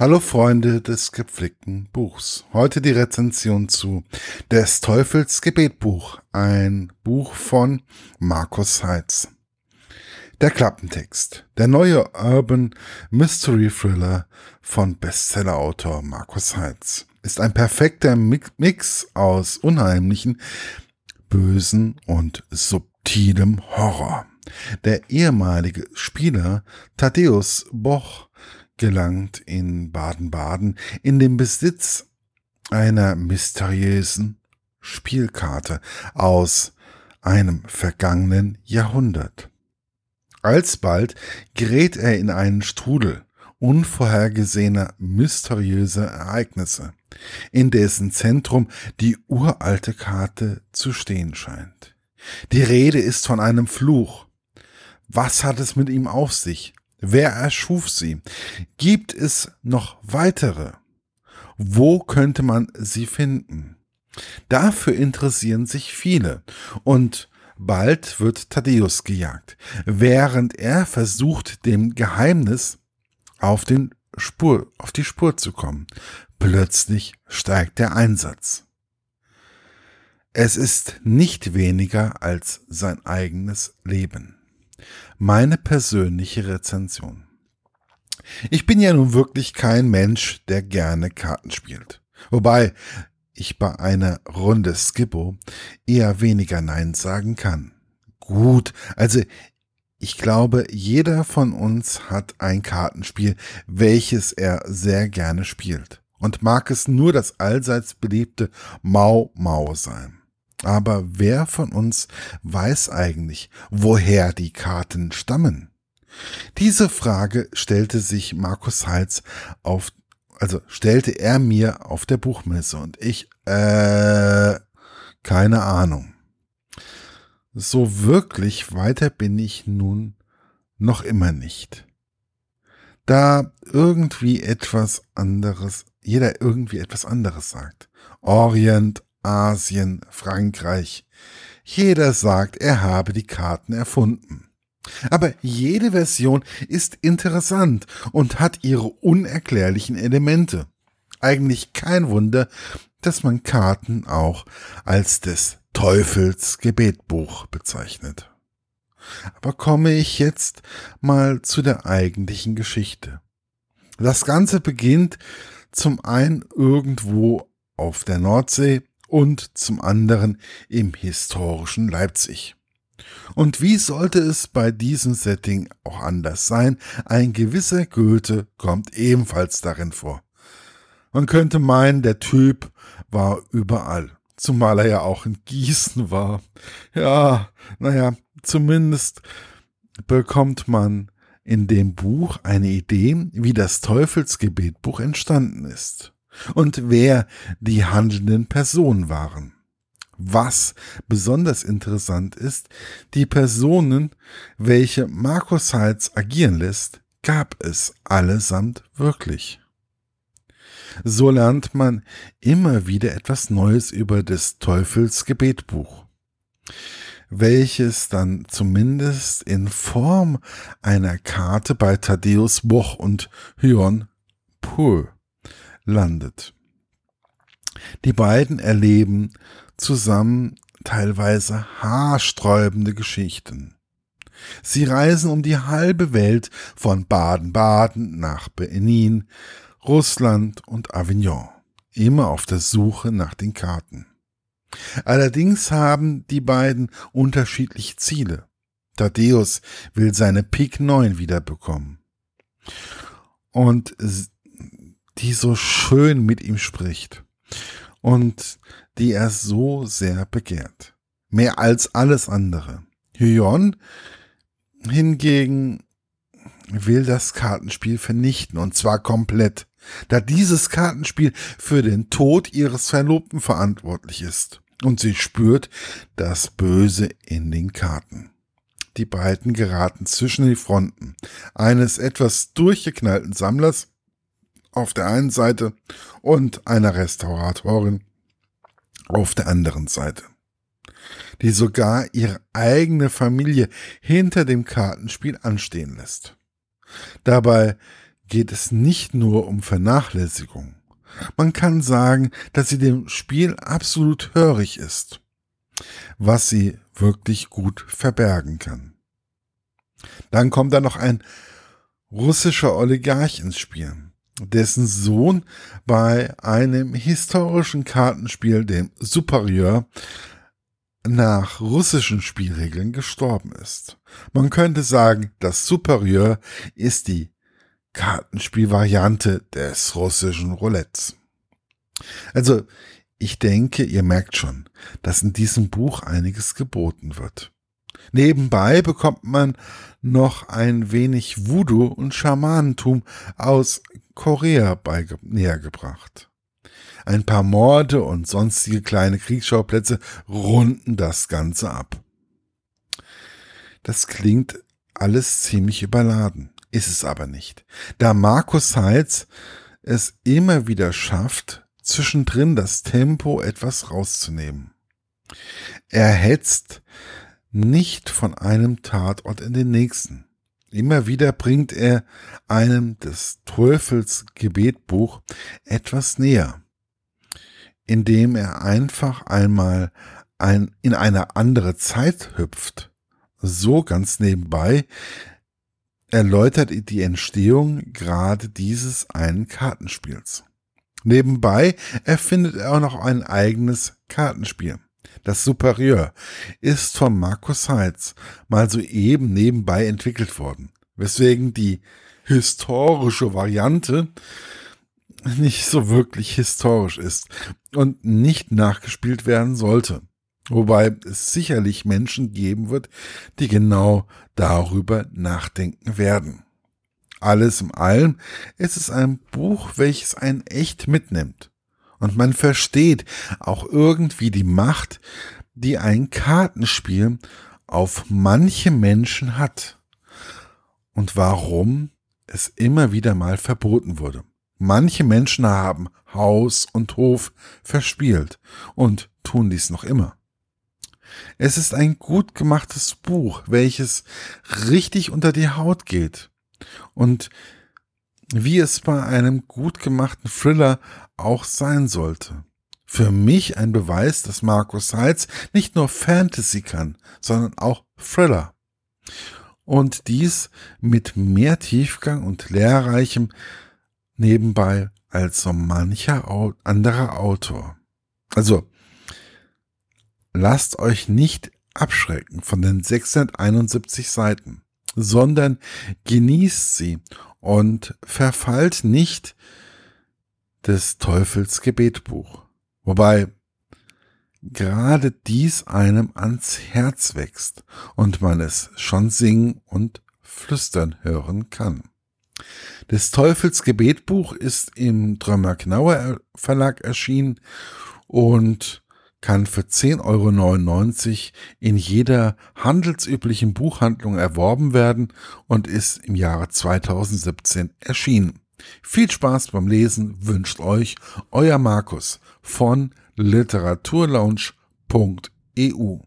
Hallo Freunde des gepflegten Buchs. Heute die Rezension zu Des Teufels Gebetbuch, ein Buch von Markus Heitz. Der Klappentext. Der neue Urban Mystery Thriller von Bestsellerautor Markus Heitz ist ein perfekter Mix aus unheimlichen, bösen und subtilem Horror. Der ehemalige Spieler Thaddeus Boch gelangt in Baden-Baden in den Besitz einer mysteriösen Spielkarte aus einem vergangenen Jahrhundert. Alsbald gerät er in einen Strudel unvorhergesehener, mysteriöser Ereignisse, in dessen Zentrum die uralte Karte zu stehen scheint. Die Rede ist von einem Fluch. Was hat es mit ihm auf sich? Wer erschuf sie? Gibt es noch weitere? Wo könnte man sie finden? Dafür interessieren sich viele und bald wird Thaddeus gejagt, während er versucht, dem Geheimnis auf, den Spur, auf die Spur zu kommen. Plötzlich steigt der Einsatz. Es ist nicht weniger als sein eigenes Leben. Meine persönliche Rezension. Ich bin ja nun wirklich kein Mensch, der gerne Karten spielt. Wobei ich bei einer Runde Skippo eher weniger Nein sagen kann. Gut, also ich glaube, jeder von uns hat ein Kartenspiel, welches er sehr gerne spielt. Und mag es nur das allseits beliebte Mau Mau sein. Aber wer von uns weiß eigentlich, woher die Karten stammen? Diese Frage stellte sich Markus Heitz auf, also stellte er mir auf der Buchmesse und ich, äh, keine Ahnung. So wirklich weiter bin ich nun noch immer nicht. Da irgendwie etwas anderes, jeder irgendwie etwas anderes sagt. Orient, Asien, Frankreich. Jeder sagt, er habe die Karten erfunden. Aber jede Version ist interessant und hat ihre unerklärlichen Elemente. Eigentlich kein Wunder, dass man Karten auch als des Teufels Gebetbuch bezeichnet. Aber komme ich jetzt mal zu der eigentlichen Geschichte. Das Ganze beginnt zum einen irgendwo auf der Nordsee und zum anderen im historischen Leipzig. Und wie sollte es bei diesem Setting auch anders sein? Ein gewisser Goethe kommt ebenfalls darin vor. Man könnte meinen, der Typ war überall, zumal er ja auch in Gießen war. Ja, naja, zumindest bekommt man in dem Buch eine Idee, wie das Teufelsgebetbuch entstanden ist und wer die handelnden Personen waren. Was besonders interessant ist, die Personen, welche Markus Heitz agieren lässt, gab es allesamt wirklich. So lernt man immer wieder etwas Neues über des Teufels Gebetbuch, welches dann zumindest in Form einer Karte bei Thaddeus Boch und Hyon Poe landet. Die beiden erleben zusammen teilweise haarsträubende Geschichten. Sie reisen um die halbe Welt von Baden-Baden nach Benin, Russland und Avignon, immer auf der Suche nach den Karten. Allerdings haben die beiden unterschiedliche Ziele. Thaddeus will seine Pik 9 wiederbekommen. Und die so schön mit ihm spricht und die er so sehr begehrt. Mehr als alles andere. Hyon hingegen will das Kartenspiel vernichten und zwar komplett, da dieses Kartenspiel für den Tod ihres Verlobten verantwortlich ist und sie spürt das Böse in den Karten. Die beiden geraten zwischen die Fronten eines etwas durchgeknallten Sammlers auf der einen Seite und einer Restauratorin auf der anderen Seite, die sogar ihre eigene Familie hinter dem Kartenspiel anstehen lässt. Dabei geht es nicht nur um Vernachlässigung. Man kann sagen, dass sie dem Spiel absolut hörig ist, was sie wirklich gut verbergen kann. Dann kommt da noch ein russischer Oligarch ins Spiel, dessen Sohn bei einem historischen Kartenspiel, dem Superieur, nach russischen Spielregeln gestorben ist. Man könnte sagen, das Superieur ist die Kartenspielvariante des russischen Roulettes. Also, ich denke, ihr merkt schon, dass in diesem Buch einiges geboten wird. Nebenbei bekommt man noch ein wenig Voodoo und Schamanentum aus Korea näher gebracht. Ein paar Morde und sonstige kleine Kriegsschauplätze runden das Ganze ab. Das klingt alles ziemlich überladen, ist es aber nicht, da Markus Heitz es immer wieder schafft, zwischendrin das Tempo etwas rauszunehmen. Er hetzt nicht von einem Tatort in den nächsten. Immer wieder bringt er einem des Teufels Gebetbuch etwas näher, indem er einfach einmal ein, in eine andere Zeit hüpft. So ganz nebenbei erläutert die Entstehung gerade dieses einen Kartenspiels. Nebenbei erfindet er auch noch ein eigenes Kartenspiel. Das Superieur ist von Markus Heitz mal soeben nebenbei entwickelt worden, weswegen die historische Variante nicht so wirklich historisch ist und nicht nachgespielt werden sollte. Wobei es sicherlich Menschen geben wird, die genau darüber nachdenken werden. Alles im allem ist es ein Buch, welches einen echt mitnimmt. Und man versteht auch irgendwie die Macht, die ein Kartenspiel auf manche Menschen hat. Und warum es immer wieder mal verboten wurde. Manche Menschen haben Haus und Hof verspielt und tun dies noch immer. Es ist ein gut gemachtes Buch, welches richtig unter die Haut geht und wie es bei einem gut gemachten Thriller auch sein sollte. Für mich ein Beweis, dass Markus Heitz nicht nur Fantasy kann, sondern auch Thriller. Und dies mit mehr Tiefgang und lehrreichem nebenbei als so mancher anderer Autor. Also, lasst euch nicht abschrecken von den 671 Seiten sondern genießt sie und verfallt nicht des Teufels Gebetbuch. Wobei gerade dies einem ans Herz wächst und man es schon singen und flüstern hören kann. Des Teufels Gebetbuch ist im Drömer Knauer Verlag erschienen und kann für 10,99 Euro in jeder handelsüblichen Buchhandlung erworben werden und ist im Jahre 2017 erschienen. Viel Spaß beim Lesen wünscht euch euer Markus von literaturlaunch.eu.